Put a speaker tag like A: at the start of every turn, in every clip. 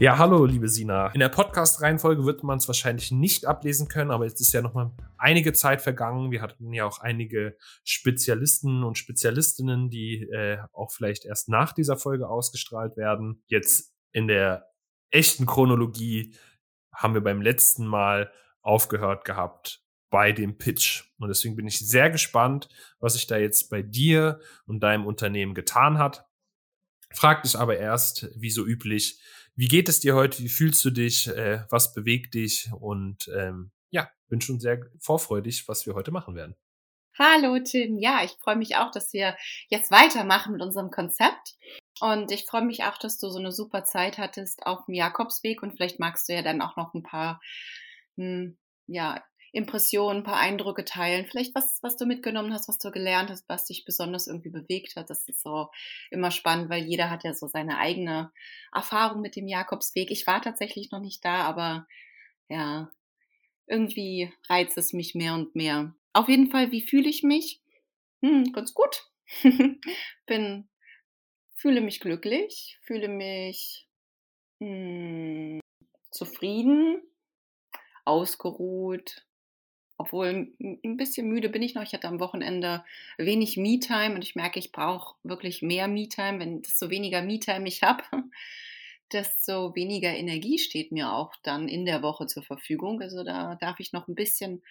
A: Ja, hallo, liebe Sina. In der Podcast-Reihenfolge wird man es wahrscheinlich nicht ablesen können, aber jetzt ist ja noch mal einige Zeit vergangen. Wir hatten ja auch einige Spezialisten und Spezialistinnen, die äh, auch vielleicht erst nach dieser Folge ausgestrahlt werden. Jetzt in der echten Chronologie haben wir beim letzten Mal aufgehört gehabt bei dem Pitch. Und deswegen bin ich sehr gespannt, was sich da jetzt bei dir und deinem Unternehmen getan hat. Frag dich aber erst, wie so üblich, wie geht es dir heute? Wie fühlst du dich? Äh, was bewegt dich? Und ähm, ja, bin schon sehr vorfreudig, was wir heute machen werden.
B: Hallo Tim, ja, ich freue mich auch, dass wir jetzt weitermachen mit unserem Konzept. Und ich freue mich auch, dass du so eine super Zeit hattest auf dem Jakobsweg und vielleicht magst du ja dann auch noch ein paar hm, ja, Impressionen, ein paar Eindrücke teilen. Vielleicht was, was du mitgenommen hast, was du gelernt hast, was dich besonders irgendwie bewegt hat. Das ist so immer spannend, weil jeder hat ja so seine eigene Erfahrung mit dem Jakobsweg. Ich war tatsächlich noch nicht da, aber ja, irgendwie reizt es mich mehr und mehr. Auf jeden Fall, wie fühle ich mich? Hm, ganz gut. Bin, fühle mich glücklich, fühle mich hm, zufrieden, ausgeruht, obwohl ein bisschen müde bin ich noch. Ich hatte am Wochenende wenig Me-Time und ich merke, ich brauche wirklich mehr Me-Time. Wenn desto weniger Me-Time ich habe, desto weniger Energie steht mir auch dann in der Woche zur Verfügung. Also da darf ich noch ein bisschen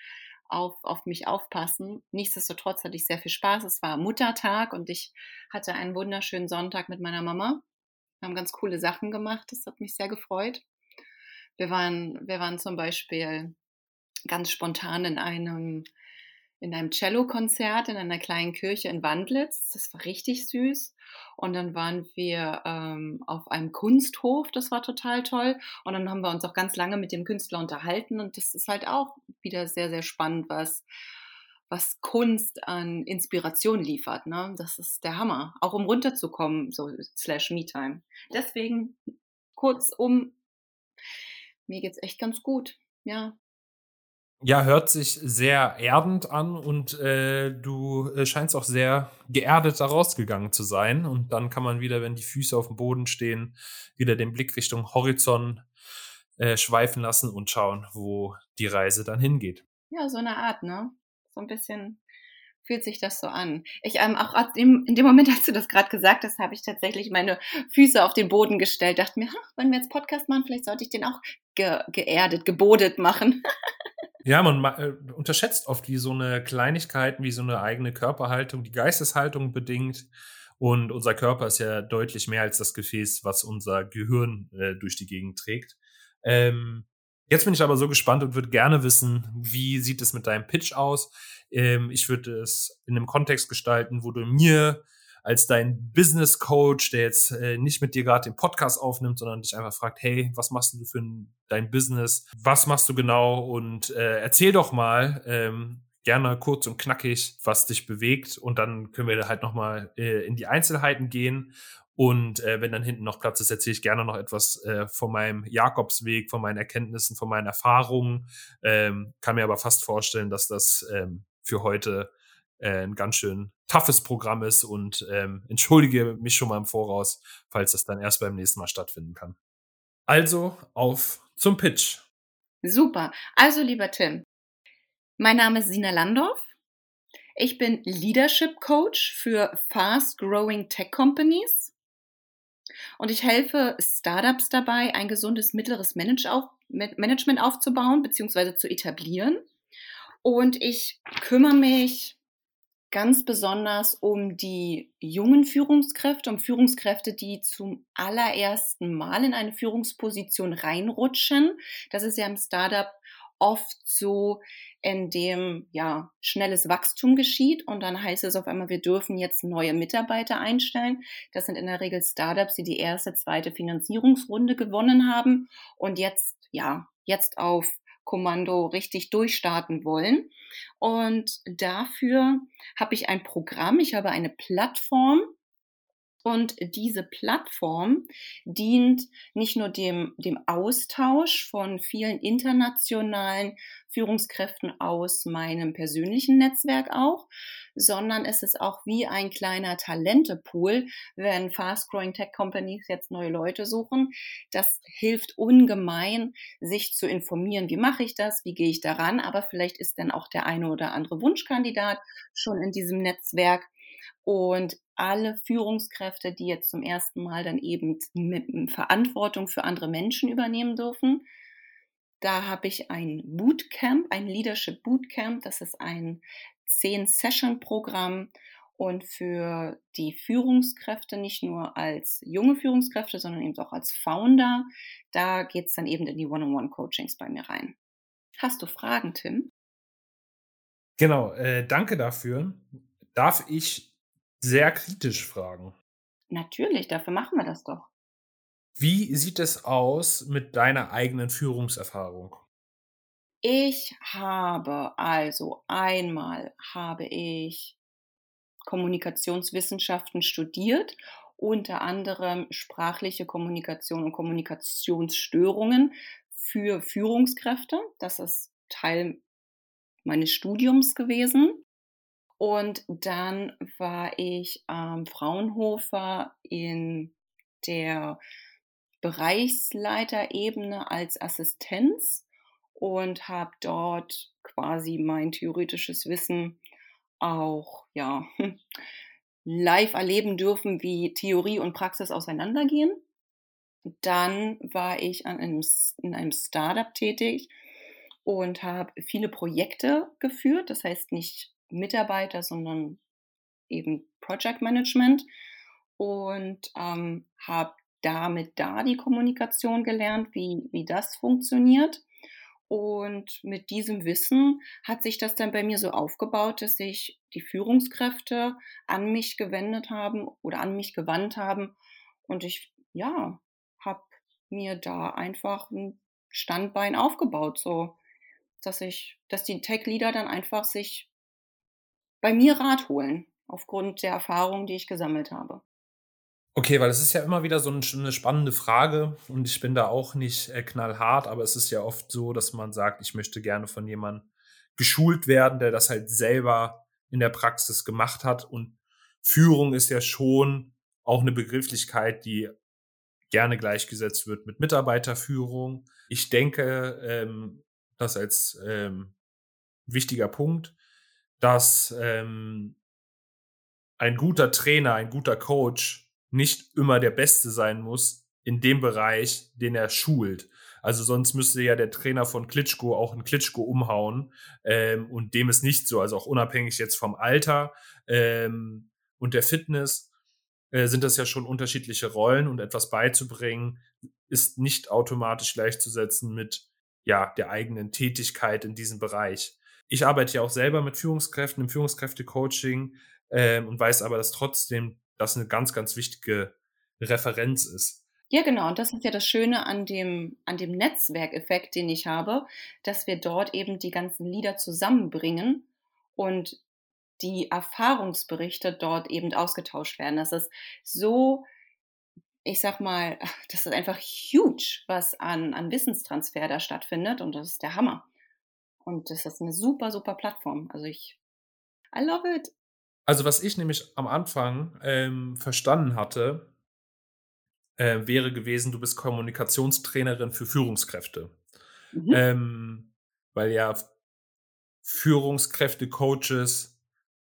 B: auf, auf mich aufpassen. Nichtsdestotrotz hatte ich sehr viel Spaß. Es war Muttertag und ich hatte einen wunderschönen Sonntag mit meiner Mama. Wir haben ganz coole Sachen gemacht. Das hat mich sehr gefreut. Wir waren, wir waren zum Beispiel ganz spontan in einem in einem Cello-Konzert in einer kleinen Kirche in Wandlitz. Das war richtig süß. Und dann waren wir ähm, auf einem Kunsthof, das war total toll. Und dann haben wir uns auch ganz lange mit dem Künstler unterhalten. Und das ist halt auch wieder sehr, sehr spannend, was, was Kunst an Inspiration liefert. Ne? Das ist der Hammer. Auch um runterzukommen, so slash Me-Time. Deswegen kurzum, mir geht's echt ganz gut. Ja,
A: ja, hört sich sehr erdend an und äh, du äh, scheinst auch sehr geerdet da rausgegangen zu sein. Und dann kann man wieder, wenn die Füße auf dem Boden stehen, wieder den Blick Richtung Horizont äh, schweifen lassen und schauen, wo die Reise dann hingeht.
B: Ja, so eine Art, ne? So ein bisschen fühlt sich das so an. Ich ähm, auch in dem Moment, als du das gerade gesagt hast, habe ich tatsächlich meine Füße auf den Boden gestellt, dachte mir, wenn wir jetzt Podcast machen, vielleicht sollte ich den auch ge geerdet, gebodet machen.
A: Ja, man äh, unterschätzt oft, wie so eine Kleinigkeit, wie so eine eigene Körperhaltung, die Geisteshaltung bedingt. Und unser Körper ist ja deutlich mehr als das Gefäß, was unser Gehirn äh, durch die Gegend trägt. Ähm, jetzt bin ich aber so gespannt und würde gerne wissen, wie sieht es mit deinem Pitch aus? Ähm, ich würde es in einem Kontext gestalten, wo du mir als dein Business Coach, der jetzt äh, nicht mit dir gerade den Podcast aufnimmt, sondern dich einfach fragt, hey, was machst du für ein, dein Business? Was machst du genau? Und äh, erzähl doch mal, ähm, gerne kurz und knackig, was dich bewegt. Und dann können wir halt nochmal äh, in die Einzelheiten gehen. Und äh, wenn dann hinten noch Platz ist, erzähle ich gerne noch etwas äh, von meinem Jakobsweg, von meinen Erkenntnissen, von meinen Erfahrungen. Ähm, kann mir aber fast vorstellen, dass das ähm, für heute äh, ein ganz schön toughes Programm ist und ähm, entschuldige mich schon mal im Voraus, falls das dann erst beim nächsten Mal stattfinden kann. Also auf zum Pitch.
B: Super. Also lieber Tim, mein Name ist Sina Landorf. Ich bin Leadership Coach für Fast Growing Tech Companies und ich helfe Startups dabei, ein gesundes mittleres Management aufzubauen bzw. zu etablieren. Und ich kümmere mich ganz besonders um die jungen Führungskräfte, um Führungskräfte, die zum allerersten Mal in eine Führungsposition reinrutschen. Das ist ja im Startup oft so, in dem ja schnelles Wachstum geschieht und dann heißt es auf einmal, wir dürfen jetzt neue Mitarbeiter einstellen. Das sind in der Regel Startups, die die erste, zweite Finanzierungsrunde gewonnen haben und jetzt ja jetzt auf Kommando richtig durchstarten wollen. Und dafür habe ich ein Programm, ich habe eine Plattform, und diese Plattform dient nicht nur dem, dem Austausch von vielen internationalen Führungskräften aus meinem persönlichen Netzwerk auch, sondern es ist auch wie ein kleiner Talentepool, wenn fast-growing Tech Companies jetzt neue Leute suchen. Das hilft ungemein, sich zu informieren. Wie mache ich das? Wie gehe ich daran? Aber vielleicht ist dann auch der eine oder andere Wunschkandidat schon in diesem Netzwerk. Und alle Führungskräfte, die jetzt zum ersten Mal dann eben mit Verantwortung für andere Menschen übernehmen dürfen, da habe ich ein Bootcamp, ein Leadership Bootcamp. Das ist ein 10-Session-Programm und für die Führungskräfte, nicht nur als junge Führungskräfte, sondern eben auch als Founder, da geht es dann eben in die One-on-One-Coachings bei mir rein. Hast du Fragen, Tim?
A: Genau, äh, danke dafür. Darf ich sehr kritisch fragen?
B: Natürlich, dafür machen wir das doch.
A: Wie sieht es aus mit deiner eigenen Führungserfahrung?
B: Ich habe also einmal habe ich Kommunikationswissenschaften studiert, unter anderem sprachliche Kommunikation und Kommunikationsstörungen für Führungskräfte. Das ist Teil meines Studiums gewesen. Und dann war ich am Fraunhofer in der Bereichsleiterebene als Assistenz und habe dort quasi mein theoretisches Wissen auch ja live erleben dürfen, wie Theorie und Praxis auseinandergehen. Dann war ich an einem, in einem Startup tätig und habe viele Projekte geführt, das heißt nicht Mitarbeiter, sondern eben Project Management und ähm, habe damit da die Kommunikation gelernt, wie, wie das funktioniert. Und mit diesem Wissen hat sich das dann bei mir so aufgebaut, dass sich die Führungskräfte an mich gewendet haben oder an mich gewandt haben. Und ich, ja, habe mir da einfach ein Standbein aufgebaut, so dass ich, dass die Tech-Leader dann einfach sich bei mir Rat holen, aufgrund der Erfahrungen, die ich gesammelt habe.
A: Okay, weil es ist ja immer wieder so eine spannende Frage und ich bin da auch nicht äh, knallhart, aber es ist ja oft so, dass man sagt, ich möchte gerne von jemandem geschult werden, der das halt selber in der Praxis gemacht hat und Führung ist ja schon auch eine Begrifflichkeit, die gerne gleichgesetzt wird mit Mitarbeiterführung. Ich denke, ähm, das als ähm, wichtiger Punkt, dass ähm, ein guter Trainer, ein guter Coach nicht immer der Beste sein muss in dem Bereich, den er schult. Also sonst müsste ja der Trainer von Klitschko auch einen Klitschko umhauen. Ähm, und dem ist nicht so. Also auch unabhängig jetzt vom Alter ähm, und der Fitness äh, sind das ja schon unterschiedliche Rollen und etwas beizubringen ist nicht automatisch gleichzusetzen mit ja der eigenen Tätigkeit in diesem Bereich. Ich arbeite ja auch selber mit Führungskräften im Führungskräfte-Coaching ähm, und weiß aber, dass trotzdem das eine ganz, ganz wichtige Referenz ist.
B: Ja, genau. Und das ist ja das Schöne an dem, an dem Netzwerkeffekt, den ich habe, dass wir dort eben die ganzen Lieder zusammenbringen und die Erfahrungsberichte dort eben ausgetauscht werden. Das ist so, ich sag mal, das ist einfach huge, was an, an Wissenstransfer da stattfindet und das ist der Hammer. Und das ist eine super, super Plattform. Also ich, I love it.
A: Also, was ich nämlich am Anfang ähm, verstanden hatte, äh, wäre gewesen, du bist Kommunikationstrainerin für Führungskräfte. Mhm. Ähm, weil ja Führungskräfte, Coaches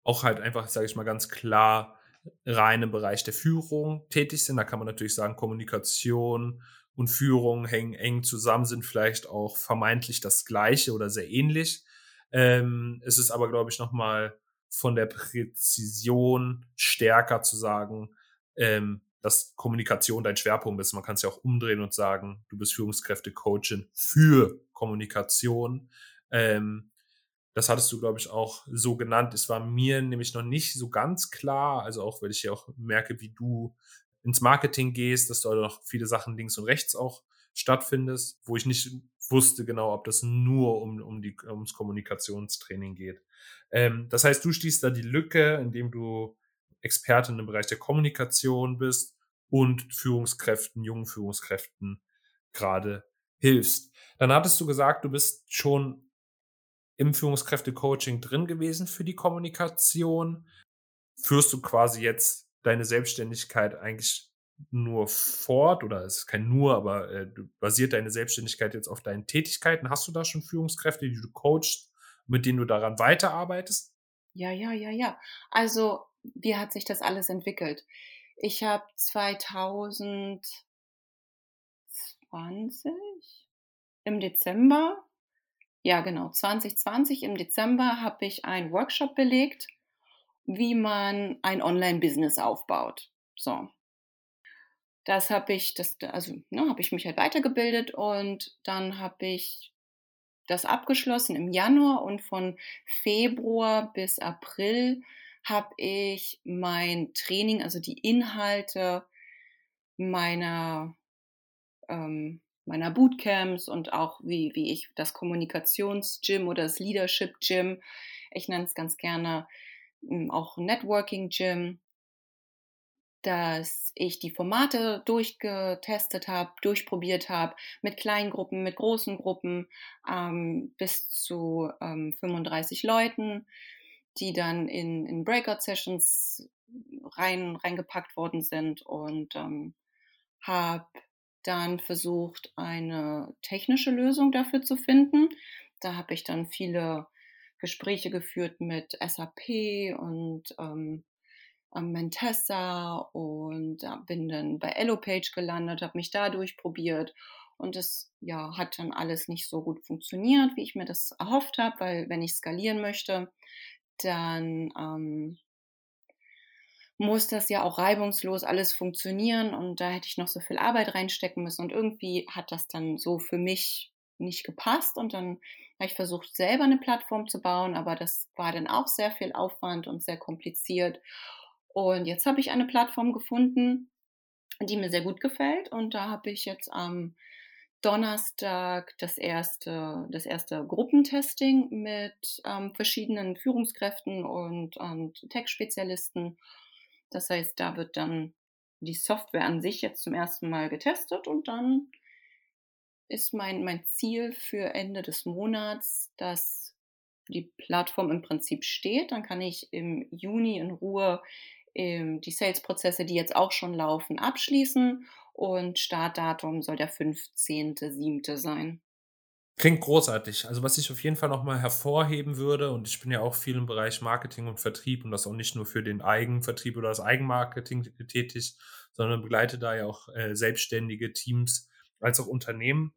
A: auch halt einfach, sage ich mal ganz klar, rein im Bereich der Führung tätig sind. Da kann man natürlich sagen, Kommunikation und Führung hängen eng zusammen, sind vielleicht auch vermeintlich das Gleiche oder sehr ähnlich. Ähm, es ist aber, glaube ich, nochmal von der Präzision stärker zu sagen, ähm, dass Kommunikation dein Schwerpunkt ist. Man kann es ja auch umdrehen und sagen, du bist Führungskräfte-Coachin für Kommunikation. Ähm, das hattest du, glaube ich, auch so genannt. Es war mir nämlich noch nicht so ganz klar, also auch, weil ich ja auch merke, wie du ins Marketing gehst, dass du noch viele Sachen links und rechts auch stattfindest, wo ich nicht wusste genau, ob das nur um, um die, ums Kommunikationstraining geht. Ähm, das heißt, du schließt da die Lücke, indem du Expertin im Bereich der Kommunikation bist und Führungskräften, jungen Führungskräften gerade hilfst. Dann hattest du gesagt, du bist schon im Führungskräfte-Coaching drin gewesen für die Kommunikation. Führst du quasi jetzt deine Selbstständigkeit eigentlich nur fort oder es ist kein nur, aber äh, basiert deine Selbstständigkeit jetzt auf deinen Tätigkeiten? Hast du da schon Führungskräfte, die du coachst, mit denen du daran weiterarbeitest?
B: Ja, ja, ja, ja. Also, wie hat sich das alles entwickelt? Ich habe 2020 im Dezember ja genau, 2020 im Dezember habe ich einen Workshop belegt, wie man ein Online-Business aufbaut. So. Das habe ich, das, also ne, habe ich mich halt weitergebildet und dann habe ich das abgeschlossen im Januar und von Februar bis April habe ich mein Training, also die Inhalte meiner ähm, meiner Bootcamps und auch wie, wie ich das Kommunikations-Gym oder das Leadership-Gym, ich nenne es ganz gerne auch Networking-Gym, dass ich die Formate durchgetestet habe, durchprobiert habe, mit kleinen Gruppen, mit großen Gruppen, ähm, bis zu ähm, 35 Leuten, die dann in, in Breakout-Sessions rein, reingepackt worden sind und ähm, habe dann versucht, eine technische Lösung dafür zu finden. Da habe ich dann viele Gespräche geführt mit SAP und ähm, Mentessa und bin dann bei Elopage gelandet, habe mich da durchprobiert und es ja, hat dann alles nicht so gut funktioniert, wie ich mir das erhofft habe, weil wenn ich skalieren möchte, dann ähm, muss das ja auch reibungslos alles funktionieren und da hätte ich noch so viel Arbeit reinstecken müssen und irgendwie hat das dann so für mich nicht gepasst und dann ich versucht selber eine Plattform zu bauen, aber das war dann auch sehr viel Aufwand und sehr kompliziert. Und jetzt habe ich eine Plattform gefunden, die mir sehr gut gefällt. Und da habe ich jetzt am Donnerstag das erste, das erste Gruppentesting mit ähm, verschiedenen Führungskräften und, und Tech-Spezialisten. Das heißt, da wird dann die Software an sich jetzt zum ersten Mal getestet und dann ist mein, mein Ziel für Ende des Monats, dass die Plattform im Prinzip steht. Dann kann ich im Juni in Ruhe ähm, die Sales-Prozesse, die jetzt auch schon laufen, abschließen und Startdatum soll der 15.07. sein.
A: Klingt großartig. Also was ich auf jeden Fall nochmal hervorheben würde, und ich bin ja auch viel im Bereich Marketing und Vertrieb und das auch nicht nur für den Eigenvertrieb oder das Eigenmarketing tätig, sondern begleite da ja auch äh, selbstständige Teams als auch Unternehmen.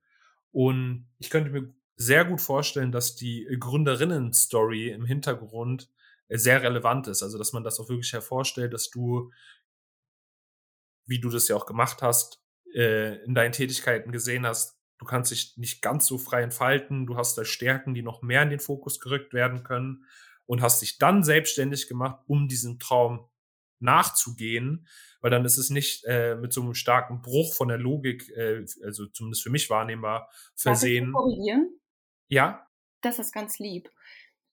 A: Und ich könnte mir sehr gut vorstellen, dass die Gründerinnen-Story im Hintergrund äh, sehr relevant ist. Also dass man das auch wirklich hervorstellt, dass du, wie du das ja auch gemacht hast, äh, in deinen Tätigkeiten gesehen hast, du kannst dich nicht ganz so frei entfalten, du hast da Stärken, die noch mehr in den Fokus gerückt werden können und hast dich dann selbstständig gemacht, um diesem Traum nachzugehen, weil dann ist es nicht äh, mit so einem starken Bruch von der Logik, äh, also zumindest für mich wahrnehmbar, versehen.
B: Darf ich korrigieren?
A: Ja.
B: Das ist ganz lieb,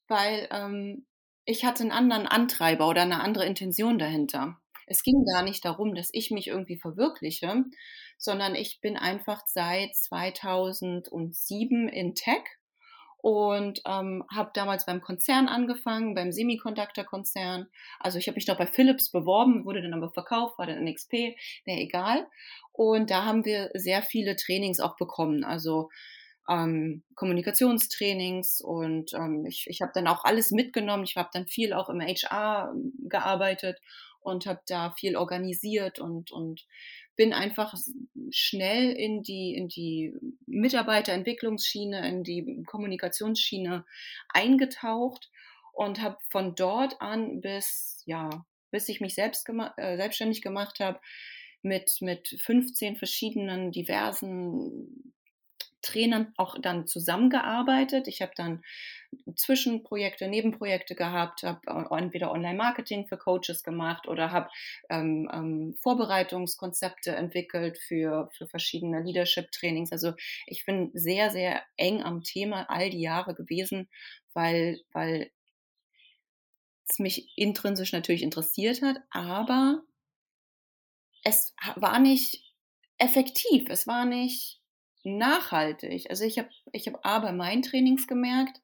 B: weil ähm, ich hatte einen anderen Antreiber oder eine andere Intention dahinter. Es ging gar nicht darum, dass ich mich irgendwie verwirkliche, sondern ich bin einfach seit 2007 in Tech und ähm, habe damals beim Konzern angefangen, beim Semiconductor-Konzern. Also ich habe mich noch bei Philips beworben, wurde dann aber verkauft, war dann NXP, wäre egal. Und da haben wir sehr viele Trainings auch bekommen, also ähm, Kommunikationstrainings und ähm, ich, ich habe dann auch alles mitgenommen. Ich habe dann viel auch im HR gearbeitet und habe da viel organisiert und, und bin einfach schnell in die, in die Mitarbeiterentwicklungsschiene, in die Kommunikationsschiene eingetaucht und habe von dort an bis, ja, bis ich mich selbst gema äh, selbstständig gemacht habe, mit, mit 15 verschiedenen diversen Trainern auch dann zusammengearbeitet. Ich habe dann Zwischenprojekte, Nebenprojekte gehabt, habe entweder Online-Marketing für Coaches gemacht oder habe ähm, ähm, Vorbereitungskonzepte entwickelt für, für verschiedene Leadership-Trainings. Also ich bin sehr, sehr eng am Thema all die Jahre gewesen, weil, weil es mich intrinsisch natürlich interessiert hat, aber es war nicht effektiv, es war nicht nachhaltig. Also ich habe ich hab A bei meinen Trainings gemerkt,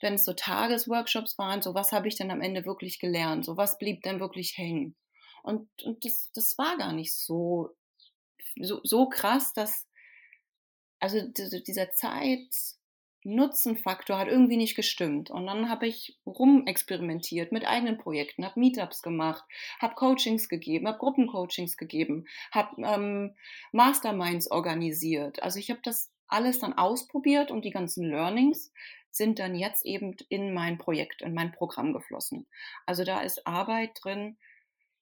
B: wenn es so Tagesworkshops waren, so was habe ich denn am Ende wirklich gelernt, so was blieb denn wirklich hängen. Und, und das, das war gar nicht so, so, so krass, dass, also dieser Zeit, Nutzenfaktor hat irgendwie nicht gestimmt. Und dann habe ich rumexperimentiert mit eigenen Projekten, habe Meetups gemacht, habe Coachings gegeben, habe Gruppencoachings gegeben, habe ähm, Masterminds organisiert. Also ich habe das alles dann ausprobiert und die ganzen Learnings sind dann jetzt eben in mein Projekt, in mein Programm geflossen. Also da ist Arbeit drin,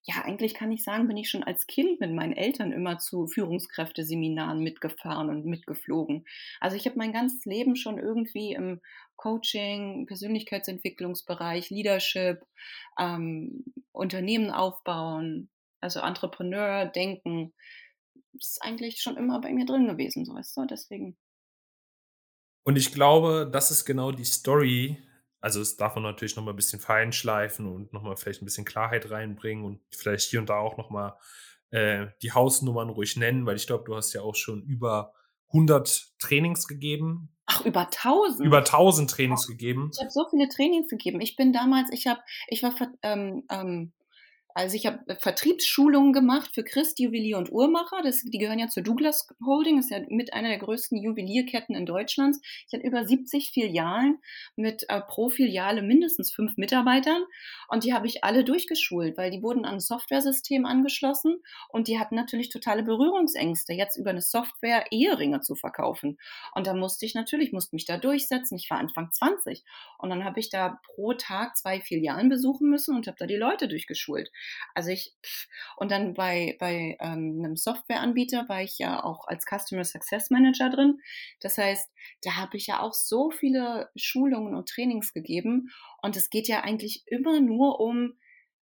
B: ja, eigentlich kann ich sagen, bin ich schon als Kind mit meinen Eltern immer zu Führungskräfteseminaren mitgefahren und mitgeflogen. Also ich habe mein ganzes Leben schon irgendwie im Coaching, Persönlichkeitsentwicklungsbereich, Leadership, ähm, Unternehmen aufbauen, also Entrepreneur denken. Ist eigentlich schon immer bei mir drin gewesen, so weißt du, deswegen.
A: Und ich glaube, das ist genau die Story, also es darf man natürlich noch mal ein bisschen feinschleifen und noch mal vielleicht ein bisschen Klarheit reinbringen und vielleicht hier und da auch noch mal äh, die Hausnummern ruhig nennen, weil ich glaube, du hast ja auch schon über 100 Trainings gegeben.
B: Ach, über 1000?
A: Über 1000 Trainings gegeben.
B: Ich habe so viele Trainings gegeben. Ich bin damals, ich habe, ich war ähm, ähm, also ich habe Vertriebsschulungen gemacht für Christ, Juwelier und Uhrmacher. Das, die gehören ja zur Douglas Holding, ist ja mit einer der größten Juwelierketten in Deutschlands. Ich hatte über 70 Filialen mit äh, pro Filiale mindestens fünf Mitarbeitern und die habe ich alle durchgeschult, weil die wurden an ein Softwaresystem angeschlossen und die hatten natürlich totale Berührungsängste, jetzt über eine Software Eheringe zu verkaufen. Und da musste ich natürlich, musste mich da durchsetzen. Ich war Anfang 20 und dann habe ich da pro Tag zwei Filialen besuchen müssen und habe da die Leute durchgeschult. Also ich, und dann bei, bei ähm, einem Softwareanbieter war ich ja auch als Customer Success Manager drin. Das heißt, da habe ich ja auch so viele Schulungen und Trainings gegeben. Und es geht ja eigentlich immer nur um,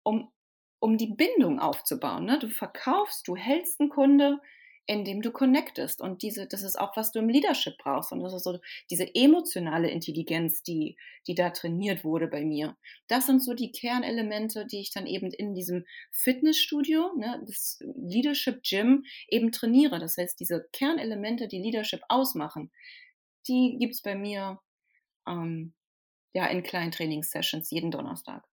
B: um, um die Bindung aufzubauen. Ne? Du verkaufst, du hältst einen Kunde, indem du connectest. Und diese, das ist auch, was du im Leadership brauchst. Und das ist so diese emotionale Intelligenz, die, die da trainiert wurde bei mir. Das sind so die Kernelemente, die ich dann eben in diesem Fitnessstudio, ne, das Leadership Gym eben trainiere. Das heißt, diese Kernelemente, die Leadership ausmachen, die gibt's bei mir ähm, ja in kleinen Trainingssessions jeden Donnerstag.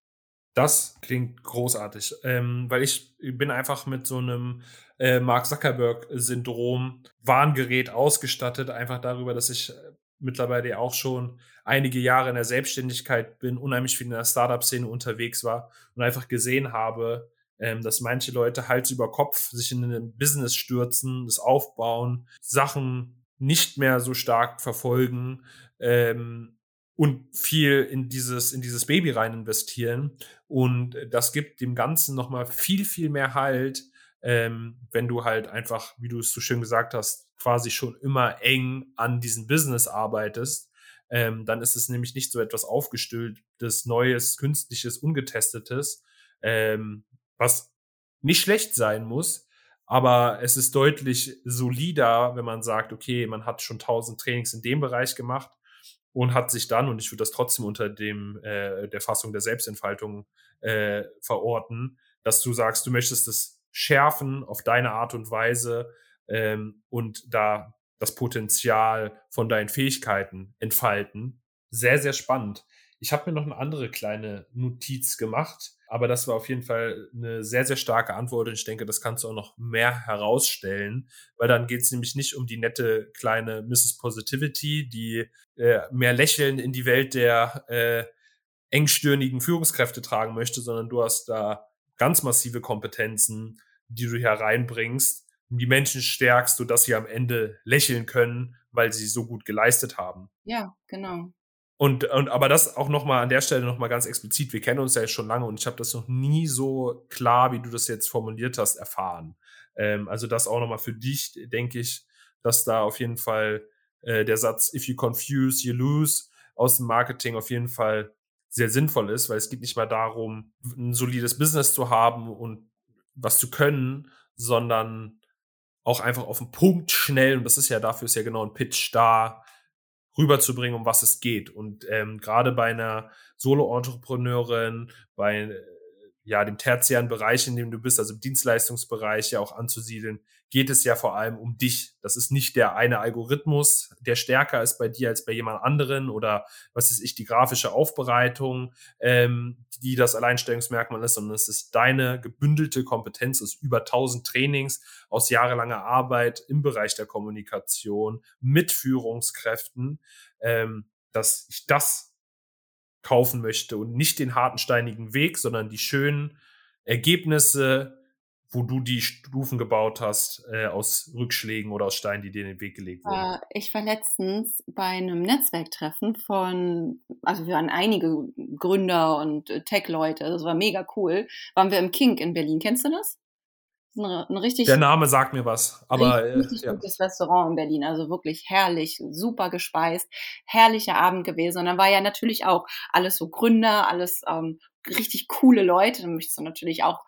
A: Das klingt großartig, ähm, weil ich bin einfach mit so einem äh, Mark Zuckerberg-Syndrom Warngerät ausgestattet, einfach darüber, dass ich äh, mittlerweile ja auch schon einige Jahre in der Selbstständigkeit bin, unheimlich viel in der Startup-Szene unterwegs war und einfach gesehen habe, ähm, dass manche Leute Hals über Kopf sich in ein Business stürzen, das aufbauen, Sachen nicht mehr so stark verfolgen, ähm, und viel in dieses, in dieses Baby rein investieren. Und das gibt dem Ganzen nochmal viel, viel mehr Halt, ähm, wenn du halt einfach, wie du es so schön gesagt hast, quasi schon immer eng an diesem Business arbeitest. Ähm, dann ist es nämlich nicht so etwas aufgestülptes, Neues, Künstliches, Ungetestetes, ähm, was nicht schlecht sein muss, aber es ist deutlich solider, wenn man sagt, okay, man hat schon tausend Trainings in dem Bereich gemacht und hat sich dann, und ich würde das trotzdem unter dem äh, der Fassung der Selbstentfaltung äh, verorten, dass du sagst, du möchtest es schärfen auf deine Art und Weise ähm, und da das Potenzial von deinen Fähigkeiten entfalten. Sehr, sehr spannend. Ich habe mir noch eine andere kleine Notiz gemacht, aber das war auf jeden Fall eine sehr, sehr starke Antwort und ich denke, das kannst du auch noch mehr herausstellen, weil dann geht es nämlich nicht um die nette kleine Mrs. Positivity, die äh, mehr Lächeln in die Welt der äh, engstirnigen Führungskräfte tragen möchte, sondern du hast da ganz massive Kompetenzen, die du hier reinbringst die Menschen stärkst, sodass sie am Ende lächeln können, weil sie so gut geleistet haben.
B: Ja, genau.
A: Und, und aber das auch noch mal an der Stelle noch mal ganz explizit. Wir kennen uns ja schon lange und ich habe das noch nie so klar, wie du das jetzt formuliert hast, erfahren. Ähm, also das auch nochmal für dich, denke ich, dass da auf jeden Fall äh, der Satz, if you confuse, you lose, aus dem Marketing auf jeden Fall sehr sinnvoll ist, weil es geht nicht mal darum, ein solides Business zu haben und was zu können, sondern auch einfach auf den Punkt schnell, und das ist ja dafür ist ja genau ein Pitch da, rüberzubringen, um was es geht. Und ähm, gerade bei einer Solo-Entrepreneurin, bei ja, dem tertiären Bereich, in dem du bist, also im Dienstleistungsbereich ja auch anzusiedeln, geht es ja vor allem um dich. Das ist nicht der eine Algorithmus, der stärker ist bei dir als bei jemand anderen oder was ist ich, die grafische Aufbereitung, ähm, die das Alleinstellungsmerkmal ist, sondern es ist deine gebündelte Kompetenz aus über 1000 Trainings, aus jahrelanger Arbeit im Bereich der Kommunikation mit Führungskräften, ähm, dass ich das kaufen möchte und nicht den harten, steinigen Weg, sondern die schönen Ergebnisse, wo du die Stufen gebaut hast, äh, aus Rückschlägen oder aus Steinen, die dir in den Weg gelegt wurden?
B: Äh, ich war letztens bei einem Netzwerktreffen von, also wir waren einige Gründer und äh, Tech-Leute, das war mega cool. Waren wir im Kink in Berlin, kennst du das?
A: Ein, ein richtig, Der Name sagt mir was, aber
B: richtig, richtig ja. gutes Restaurant in Berlin, also wirklich herrlich, super gespeist, herrlicher Abend gewesen. Und dann war ja natürlich auch alles so Gründer, alles ähm, richtig coole Leute. Dann möchtest du natürlich auch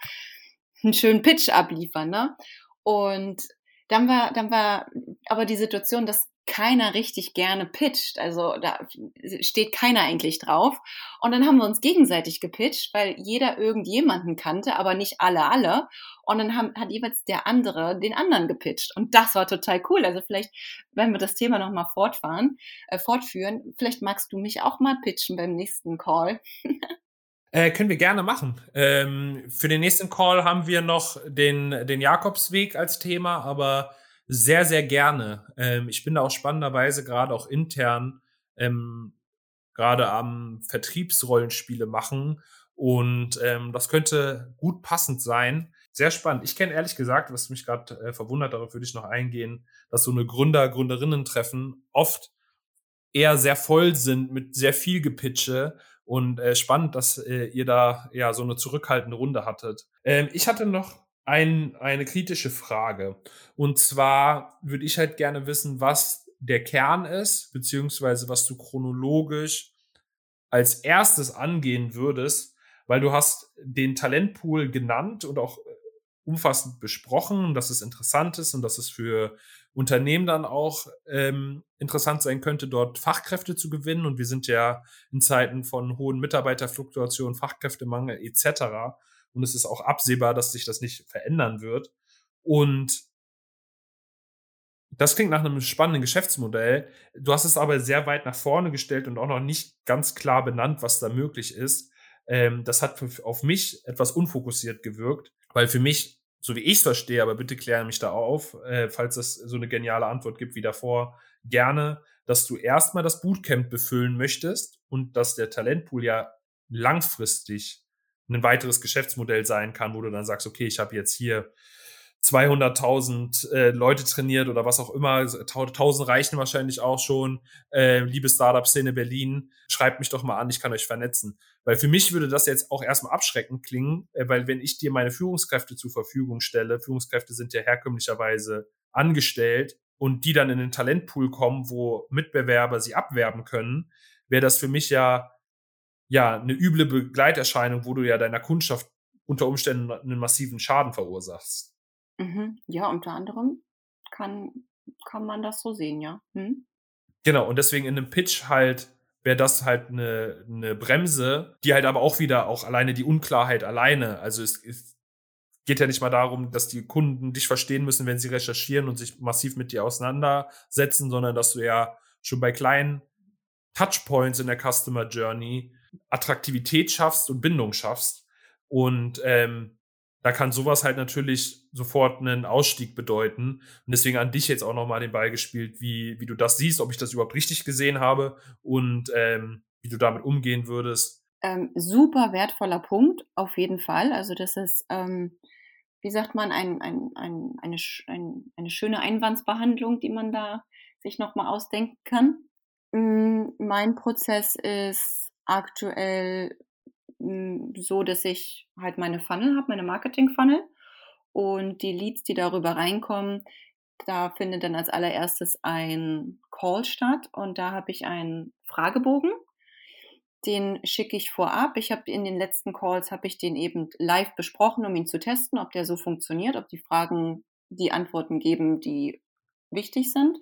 B: einen schönen Pitch abliefern, ne? Und dann war, dann war aber die Situation, dass keiner richtig gerne pitcht. Also da steht keiner eigentlich drauf. Und dann haben wir uns gegenseitig gepitcht, weil jeder irgendjemanden kannte, aber nicht alle alle. Und dann haben, hat jeweils der andere den anderen gepitcht. Und das war total cool. Also vielleicht, wenn wir das Thema nochmal fortfahren, äh, fortführen, vielleicht magst du mich auch mal pitchen beim nächsten Call.
A: Äh, können wir gerne machen. Ähm, für den nächsten Call haben wir noch den, den Jakobsweg als Thema, aber sehr, sehr gerne. Ähm, ich bin da auch spannenderweise gerade auch intern ähm, gerade am Vertriebsrollenspiele machen und ähm, das könnte gut passend sein. Sehr spannend. Ich kenne ehrlich gesagt, was mich gerade äh, verwundert, darauf würde ich noch eingehen, dass so eine Gründer, Gründerinnen-Treffen oft eher sehr voll sind mit sehr viel Gepitche und äh, spannend, dass äh, ihr da ja so eine zurückhaltende Runde hattet. Ähm, ich hatte noch ein, eine kritische Frage. Und zwar würde ich halt gerne wissen, was der Kern ist, beziehungsweise was du chronologisch als erstes angehen würdest, weil du hast den Talentpool genannt und auch äh, umfassend besprochen, dass es interessant ist und dass es für Unternehmen dann auch ähm, interessant sein könnte, dort Fachkräfte zu gewinnen. Und wir sind ja in Zeiten von hohen Mitarbeiterfluktuationen, Fachkräftemangel etc und es ist auch absehbar, dass sich das nicht verändern wird. Und das klingt nach einem spannenden Geschäftsmodell. Du hast es aber sehr weit nach vorne gestellt und auch noch nicht ganz klar benannt, was da möglich ist. Ähm, das hat auf mich etwas unfokussiert gewirkt, weil für mich, so wie ich es verstehe, aber bitte kläre mich da auf, äh, falls es so eine geniale Antwort gibt wie davor, gerne, dass du erstmal das Bootcamp befüllen möchtest und dass der Talentpool ja langfristig ein weiteres Geschäftsmodell sein kann, wo du dann sagst, okay, ich habe jetzt hier 200.000 äh, Leute trainiert oder was auch immer, 1000 reichen wahrscheinlich auch schon. Äh, liebe Startup-Szene Berlin, schreibt mich doch mal an, ich kann euch vernetzen. Weil für mich würde das jetzt auch erstmal abschreckend klingen, äh, weil wenn ich dir meine Führungskräfte zur Verfügung stelle, Führungskräfte sind ja herkömmlicherweise angestellt und die dann in den Talentpool kommen, wo Mitbewerber sie abwerben können, wäre das für mich ja ja, eine üble Begleiterscheinung, wo du ja deiner Kundschaft unter Umständen einen massiven Schaden verursachst.
B: Mhm. Ja, unter anderem kann, kann man das so sehen, ja. Hm?
A: Genau, und deswegen in einem Pitch halt wäre das halt eine, eine Bremse, die halt aber auch wieder auch alleine die Unklarheit alleine, also es, es geht ja nicht mal darum, dass die Kunden dich verstehen müssen, wenn sie recherchieren und sich massiv mit dir auseinandersetzen, sondern dass du ja schon bei kleinen Touchpoints in der Customer Journey Attraktivität schaffst und Bindung schaffst. Und ähm, da kann sowas halt natürlich sofort einen Ausstieg bedeuten. Und deswegen an dich jetzt auch nochmal den Ball gespielt, wie, wie du das siehst, ob ich das überhaupt richtig gesehen habe und ähm, wie du damit umgehen würdest.
B: Ähm, super wertvoller Punkt, auf jeden Fall. Also das ist, ähm, wie sagt man, ein, ein, ein, eine, ein, eine schöne Einwandsbehandlung, die man da sich nochmal ausdenken kann. Mm, mein Prozess ist aktuell hm, so, dass ich halt meine Funnel habe, meine Marketing-Funnel. Und die Leads, die darüber reinkommen, da findet dann als allererstes ein Call statt und da habe ich einen Fragebogen. Den schicke ich vorab. Ich habe in den letzten Calls habe ich den eben live besprochen, um ihn zu testen, ob der so funktioniert, ob die Fragen die Antworten geben, die wichtig sind.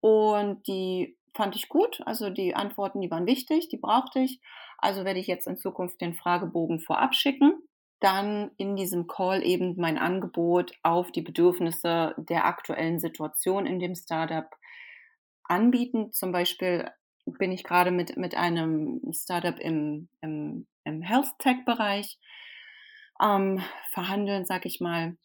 B: Und die fand ich gut. Also die Antworten, die waren wichtig, die brauchte ich. Also werde ich jetzt in Zukunft den Fragebogen vorab schicken dann in diesem Call eben mein Angebot auf die Bedürfnisse der aktuellen Situation in dem Startup anbieten. Zum Beispiel bin ich gerade mit, mit einem Startup im, im, im Health Tech-Bereich ähm, verhandeln, sag ich mal.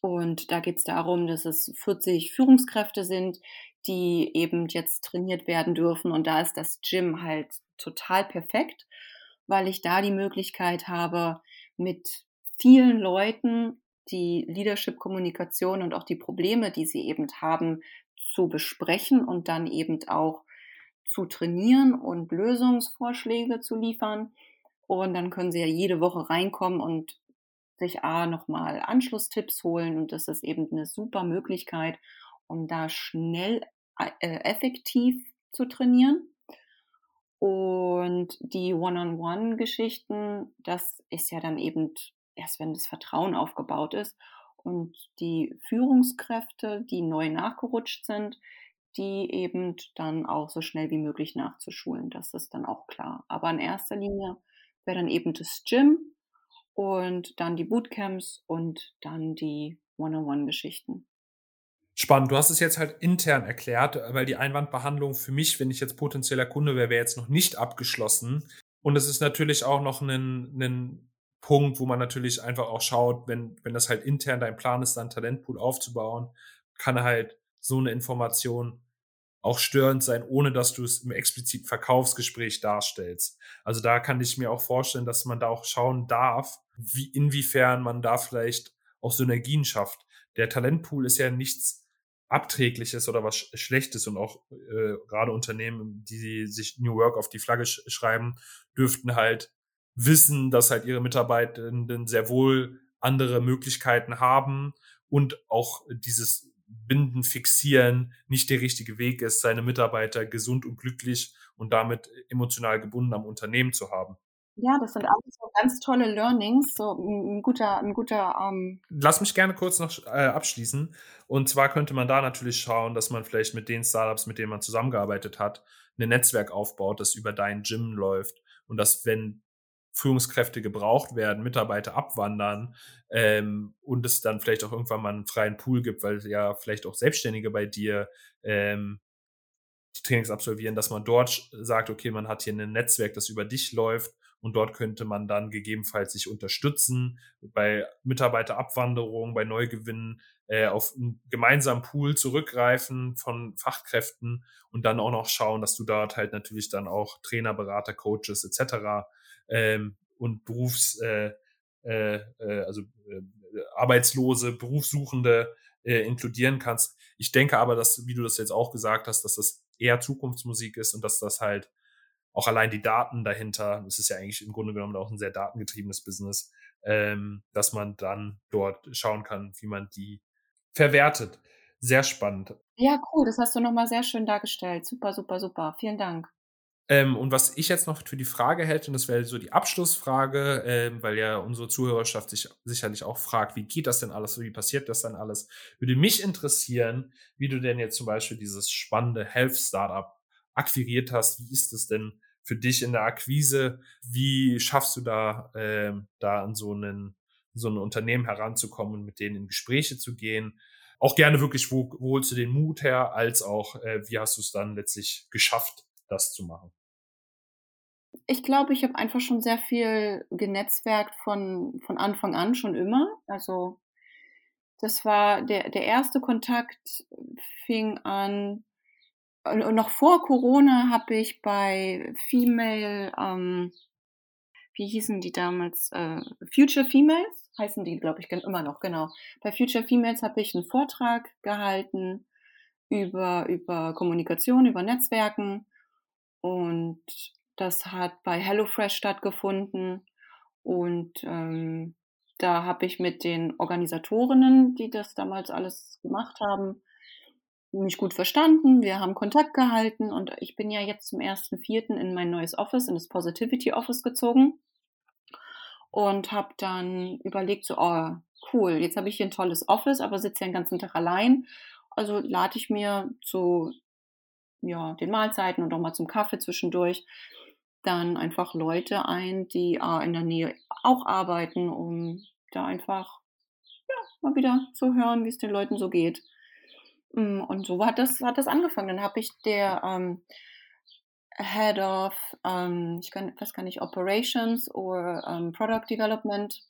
B: Und da geht es darum, dass es 40 Führungskräfte sind, die eben jetzt trainiert werden dürfen. Und da ist das Gym halt total perfekt, weil ich da die Möglichkeit habe, mit vielen Leuten die Leadership-Kommunikation und auch die Probleme, die sie eben haben, zu besprechen und dann eben auch zu trainieren und Lösungsvorschläge zu liefern. Und dann können sie ja jede Woche reinkommen und sich A nochmal Anschlusstipps holen. Und das ist eben eine super Möglichkeit, um da schnell äh, effektiv zu trainieren. Und die One-on-One-Geschichten, das ist ja dann eben erst, wenn das Vertrauen aufgebaut ist. Und die Führungskräfte, die neu nachgerutscht sind, die eben dann auch so schnell wie möglich nachzuschulen. Das ist dann auch klar. Aber in erster Linie wäre dann eben das Gym und dann die Bootcamps und dann die One-on-One-Geschichten.
A: Spannend. Du hast es jetzt halt intern erklärt, weil die Einwandbehandlung für mich, wenn ich jetzt potenzieller Kunde wäre, wäre jetzt noch nicht abgeschlossen. Und es ist natürlich auch noch ein, ein Punkt, wo man natürlich einfach auch schaut, wenn, wenn das halt intern dein Plan ist, dann Talentpool aufzubauen, kann halt so eine Information auch störend sein, ohne dass du es im expliziten Verkaufsgespräch darstellst. Also da kann ich mir auch vorstellen, dass man da auch schauen darf, wie, inwiefern man da vielleicht auch Synergien schafft. Der Talentpool ist ja nichts Abträgliches oder was Schlechtes und auch äh, gerade Unternehmen, die sich New Work auf die Flagge sch schreiben, dürften halt wissen, dass halt ihre Mitarbeitenden sehr wohl andere Möglichkeiten haben und auch dieses Binden, Fixieren nicht der richtige Weg ist, seine Mitarbeiter gesund und glücklich und damit emotional gebunden am Unternehmen zu haben.
B: Ja, das sind alles so ganz tolle Learnings, so ein guter, ein guter. Ähm
A: Lass mich gerne kurz noch äh, abschließen. Und zwar könnte man da natürlich schauen, dass man vielleicht mit den Startups, mit denen man zusammengearbeitet hat, ein Netzwerk aufbaut, das über dein Gym läuft und dass, wenn Führungskräfte gebraucht werden, Mitarbeiter abwandern ähm, und es dann vielleicht auch irgendwann mal einen freien Pool gibt, weil ja vielleicht auch Selbstständige bei dir ähm, die Trainings absolvieren, dass man dort sagt, okay, man hat hier ein Netzwerk, das über dich läuft und dort könnte man dann gegebenenfalls sich unterstützen bei Mitarbeiterabwanderung, bei Neugewinnen äh, auf einen gemeinsamen Pool zurückgreifen von Fachkräften und dann auch noch schauen, dass du dort halt natürlich dann auch Trainer, Berater, Coaches etc. Ähm, und Berufs, äh, äh, äh, also äh, Arbeitslose, Berufssuchende äh, inkludieren kannst. Ich denke aber, dass, wie du das jetzt auch gesagt hast, dass das eher Zukunftsmusik ist und dass das halt auch allein die Daten dahinter, das ist ja eigentlich im Grunde genommen auch ein sehr datengetriebenes Business, ähm, dass man dann dort schauen kann, wie man die verwertet. Sehr spannend.
B: Ja, cool, das hast du nochmal sehr schön dargestellt. Super, super, super. Vielen Dank.
A: Ähm, und was ich jetzt noch für die Frage hätte, und das wäre so die Abschlussfrage, ähm, weil ja unsere Zuhörerschaft sich sicherlich auch fragt, wie geht das denn alles, wie passiert das denn alles, würde mich interessieren, wie du denn jetzt zum Beispiel dieses spannende Health-Startup akquiriert hast. Wie ist es denn für dich in der Akquise? Wie schaffst du da, äh, da an so, einen, so ein Unternehmen heranzukommen und mit denen in Gespräche zu gehen? Auch gerne wirklich, wo, wo holst du den Mut her, als auch, äh, wie hast du es dann letztlich geschafft, das zu machen?
B: Ich glaube, ich habe einfach schon sehr viel genetzwerkt von, von Anfang an, schon immer. Also das war der, der erste Kontakt fing an noch vor Corona habe ich bei Female, ähm, wie hießen die damals? Äh, Future Females heißen die, glaube ich, immer noch, genau. Bei Future Females habe ich einen Vortrag gehalten über, über Kommunikation, über Netzwerken. Und das hat bei HelloFresh stattgefunden. Und ähm, da habe ich mit den Organisatorinnen, die das damals alles gemacht haben, mich gut verstanden. Wir haben Kontakt gehalten und ich bin ja jetzt zum 1.4. in mein neues Office, in das Positivity Office gezogen und habe dann überlegt, so, oh, cool, jetzt habe ich hier ein tolles Office, aber sitze ja den ganzen Tag allein. Also lade ich mir zu ja, den Mahlzeiten und auch mal zum Kaffee zwischendurch dann einfach Leute ein, die äh, in der Nähe auch arbeiten, um da einfach ja, mal wieder zu hören, wie es den Leuten so geht. Mm, und so hat das, hat das angefangen. Dann habe ich der ähm, Head of, ähm, ich kann, weiß gar nicht, Operations oder ähm, Product Development,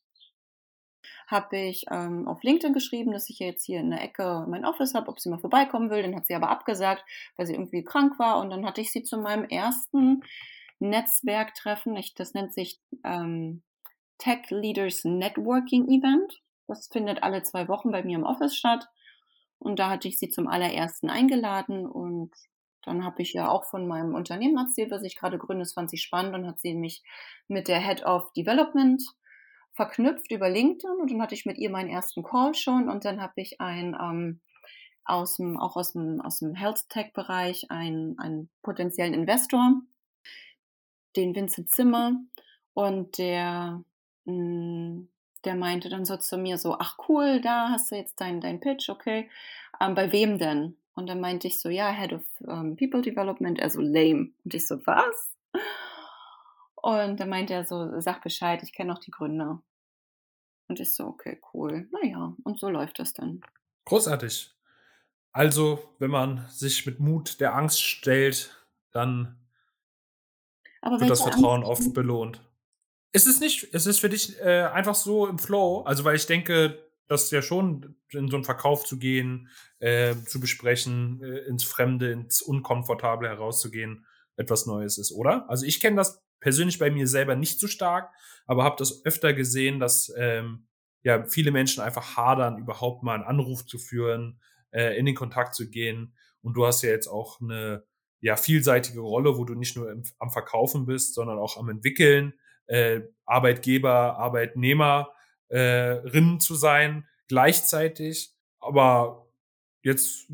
B: habe ich ähm, auf LinkedIn geschrieben, dass ich jetzt hier in der Ecke mein Office habe, ob sie mal vorbeikommen will. Dann hat sie aber abgesagt, weil sie irgendwie krank war. Und dann hatte ich sie zu meinem ersten Netzwerktreffen. Ich, das nennt sich ähm, Tech Leaders Networking Event. Das findet alle zwei Wochen bei mir im Office statt. Und da hatte ich sie zum allerersten eingeladen und dann habe ich ja auch von meinem Unternehmen erzählt, was ich gerade gründe. Das fand sie spannend und hat sie mich mit der Head of Development verknüpft über LinkedIn und dann hatte ich mit ihr meinen ersten Call schon und dann habe ich ein ähm, aus dem, auch aus dem, aus dem Health Tech Bereich einen, einen potenziellen Investor, den Vincent Zimmer und der mh, hm, der meinte dann so zu mir so, ach cool, da hast du jetzt deinen dein Pitch, okay. Ähm, bei wem denn? Und dann meinte ich so, ja, Head of ähm, People Development, also lame. Und ich so, was? Und dann meinte er so, sag Bescheid, ich kenne noch die Gründer. Und ich so, okay, cool. Naja, und so läuft das dann.
A: Großartig. Also, wenn man sich mit Mut der Angst stellt, dann Aber wird das Vertrauen Angst oft belohnt. Es ist nicht, es ist für dich äh, einfach so im Flow, also weil ich denke, dass ja schon in so einen Verkauf zu gehen, äh, zu besprechen, äh, ins Fremde, ins Unkomfortable herauszugehen, etwas Neues ist, oder? Also ich kenne das persönlich bei mir selber nicht so stark, aber habe das öfter gesehen, dass ähm, ja viele Menschen einfach hadern, überhaupt mal einen Anruf zu führen, äh, in den Kontakt zu gehen. Und du hast ja jetzt auch eine ja vielseitige Rolle, wo du nicht nur im, am Verkaufen bist, sondern auch am Entwickeln äh, Arbeitgeber, Arbeitnehmerin zu sein gleichzeitig. Aber jetzt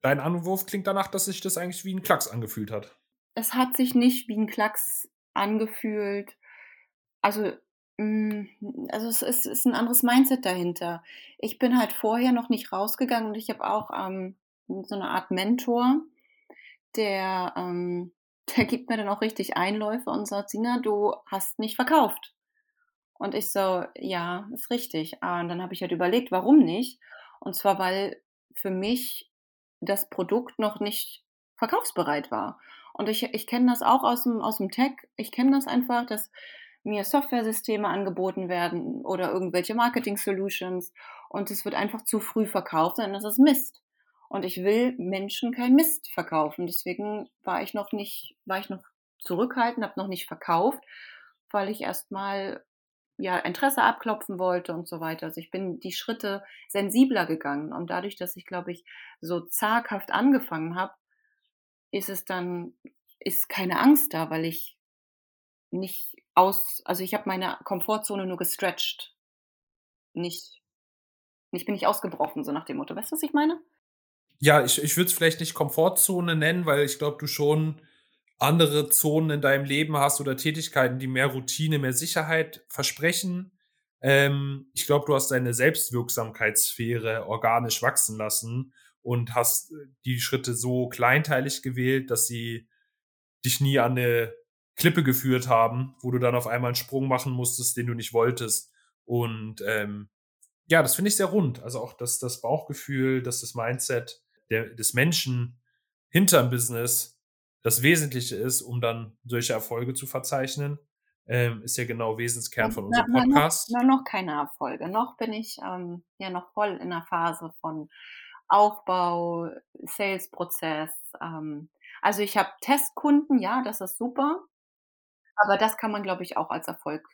A: dein Anwurf klingt danach, dass sich das eigentlich wie ein Klacks angefühlt hat.
B: Es hat sich nicht wie ein Klacks angefühlt. Also mm, also es ist, ist, ein anderes Mindset dahinter. Ich bin halt vorher noch nicht rausgegangen und ich habe auch ähm, so eine Art Mentor, der ähm, der gibt mir dann auch richtig Einläufe und sagt, Sina, du hast nicht verkauft. Und ich so, ja, ist richtig. Ah, und dann habe ich halt überlegt, warum nicht? Und zwar, weil für mich das Produkt noch nicht verkaufsbereit war. Und ich, ich kenne das auch aus dem, aus dem Tech. Ich kenne das einfach, dass mir Software-Systeme angeboten werden oder irgendwelche Marketing-Solutions und es wird einfach zu früh verkauft, und das ist Mist. Und ich will Menschen kein Mist verkaufen. Deswegen war ich noch nicht, war ich noch zurückhaltend, habe noch nicht verkauft, weil ich erstmal ja Interesse abklopfen wollte und so weiter. Also ich bin die Schritte sensibler gegangen und dadurch, dass ich glaube ich so zaghaft angefangen habe, ist es dann ist keine Angst da, weil ich nicht aus, also ich habe meine Komfortzone nur gestretched, nicht, nicht bin ich ausgebrochen, so nach dem Motto. Weißt du, was ich meine?
A: Ja, ich, ich würde es vielleicht nicht Komfortzone nennen, weil ich glaube, du schon andere Zonen in deinem Leben hast oder Tätigkeiten, die mehr Routine, mehr Sicherheit versprechen. Ähm, ich glaube, du hast deine Selbstwirksamkeitssphäre organisch wachsen lassen und hast äh, die Schritte so kleinteilig gewählt, dass sie dich nie an eine Klippe geführt haben, wo du dann auf einmal einen Sprung machen musstest, den du nicht wolltest. Und ähm, ja, das finde ich sehr rund. Also auch das, das Bauchgefühl, dass das Mindset der, des Menschen hinterm Business das Wesentliche ist, um dann solche Erfolge zu verzeichnen, ähm, ist ja genau Wesenskern von unserem Podcast.
B: Na, noch, noch keine Erfolge. Noch bin ich ähm, ja noch voll in der Phase von Aufbau, Sales-Prozess. Ähm, also ich habe Testkunden, ja, das ist super. Aber das kann man, glaube ich, auch als Erfolg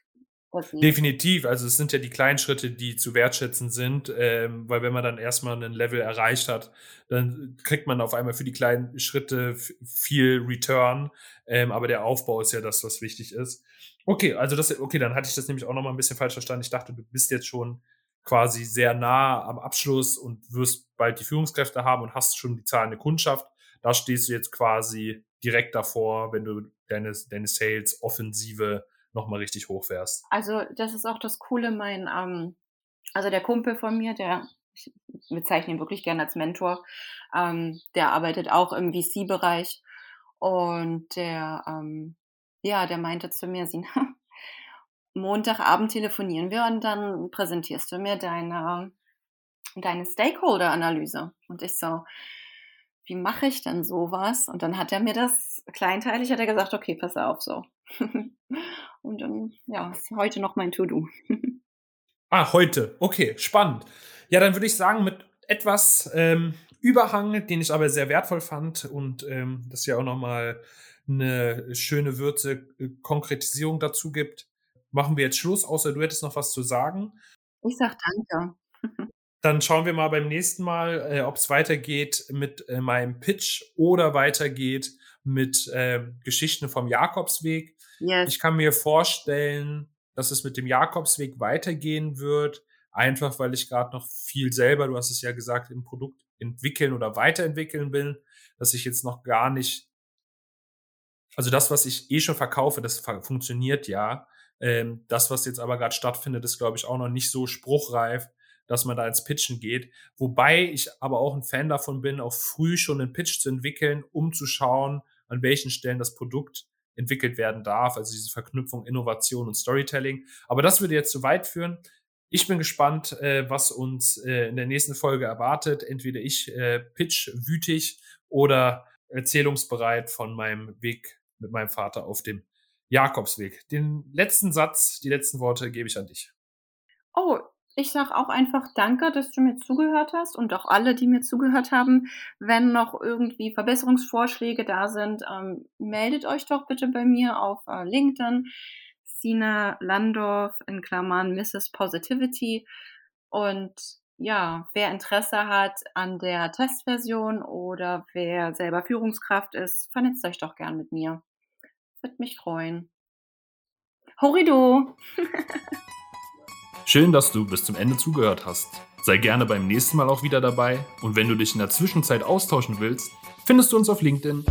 A: Definitiv. Also es sind ja die kleinen Schritte, die zu wertschätzen sind, ähm, weil wenn man dann erstmal ein Level erreicht hat, dann kriegt man auf einmal für die kleinen Schritte viel Return. Ähm, aber der Aufbau ist ja das, was wichtig ist. Okay, also das, okay, dann hatte ich das nämlich auch noch mal ein bisschen falsch verstanden. Ich dachte, du bist jetzt schon quasi sehr nah am Abschluss und wirst bald die Führungskräfte haben und hast schon die zahlende Kundschaft. Da stehst du jetzt quasi direkt davor, wenn du deine, deine Sales-Offensive nochmal richtig hochfährst.
B: Also das ist auch das Coole, mein, ähm, also der Kumpel von mir, der, ich bezeichne ihn wirklich gerne als Mentor, ähm, der arbeitet auch im VC-Bereich und der, ähm, ja, der meinte zu mir, Sina, Montagabend telefonieren wir und dann präsentierst du mir deine, deine Stakeholder-Analyse. Und ich so, wie mache ich denn sowas? Und dann hat er mir das kleinteilig, hat er gesagt, okay, pass auf, so. Und dann, ja, ist heute noch mein To-Do.
A: ah, heute. Okay, spannend. Ja, dann würde ich sagen, mit etwas ähm, Überhang, den ich aber sehr wertvoll fand und ähm, das ja auch nochmal eine schöne Würze, äh, Konkretisierung dazu gibt, machen wir jetzt Schluss, außer du hättest noch was zu sagen.
B: Ich sag danke.
A: Dann schauen wir mal beim nächsten Mal, äh, ob es weitergeht mit äh, meinem Pitch oder weitergeht mit äh, Geschichten vom Jakobsweg. Yes. Ich kann mir vorstellen, dass es mit dem Jakobsweg weitergehen wird, einfach weil ich gerade noch viel selber, du hast es ja gesagt, im Produkt entwickeln oder weiterentwickeln will, dass ich jetzt noch gar nicht, also das, was ich eh schon verkaufe, das funktioniert ja. Ähm, das, was jetzt aber gerade stattfindet, ist, glaube ich, auch noch nicht so spruchreif, dass man da ins Pitchen geht. Wobei ich aber auch ein Fan davon bin, auch früh schon einen Pitch zu entwickeln, um zu schauen, an welchen Stellen das Produkt entwickelt werden darf, also diese Verknüpfung Innovation und Storytelling. Aber das würde jetzt zu weit führen. Ich bin gespannt, äh, was uns äh, in der nächsten Folge erwartet. Entweder ich äh, pitch wütig oder erzählungsbereit von meinem Weg mit meinem Vater auf dem Jakobsweg. Den letzten Satz, die letzten Worte gebe ich an dich.
B: Oh, ich sage auch einfach danke, dass du mir zugehört hast und auch alle, die mir zugehört haben. Wenn noch irgendwie Verbesserungsvorschläge da sind, ähm, meldet euch doch bitte bei mir auf äh, LinkedIn. Sina Landorf in Klammern Mrs. Positivity. Und ja, wer Interesse hat an der Testversion oder wer selber Führungskraft ist, vernetzt euch doch gern mit mir. Würde mich freuen. Horido!
A: Schön, dass du bis zum Ende zugehört hast. Sei gerne beim nächsten Mal auch wieder dabei und wenn du dich in der Zwischenzeit austauschen willst, findest du uns auf LinkedIn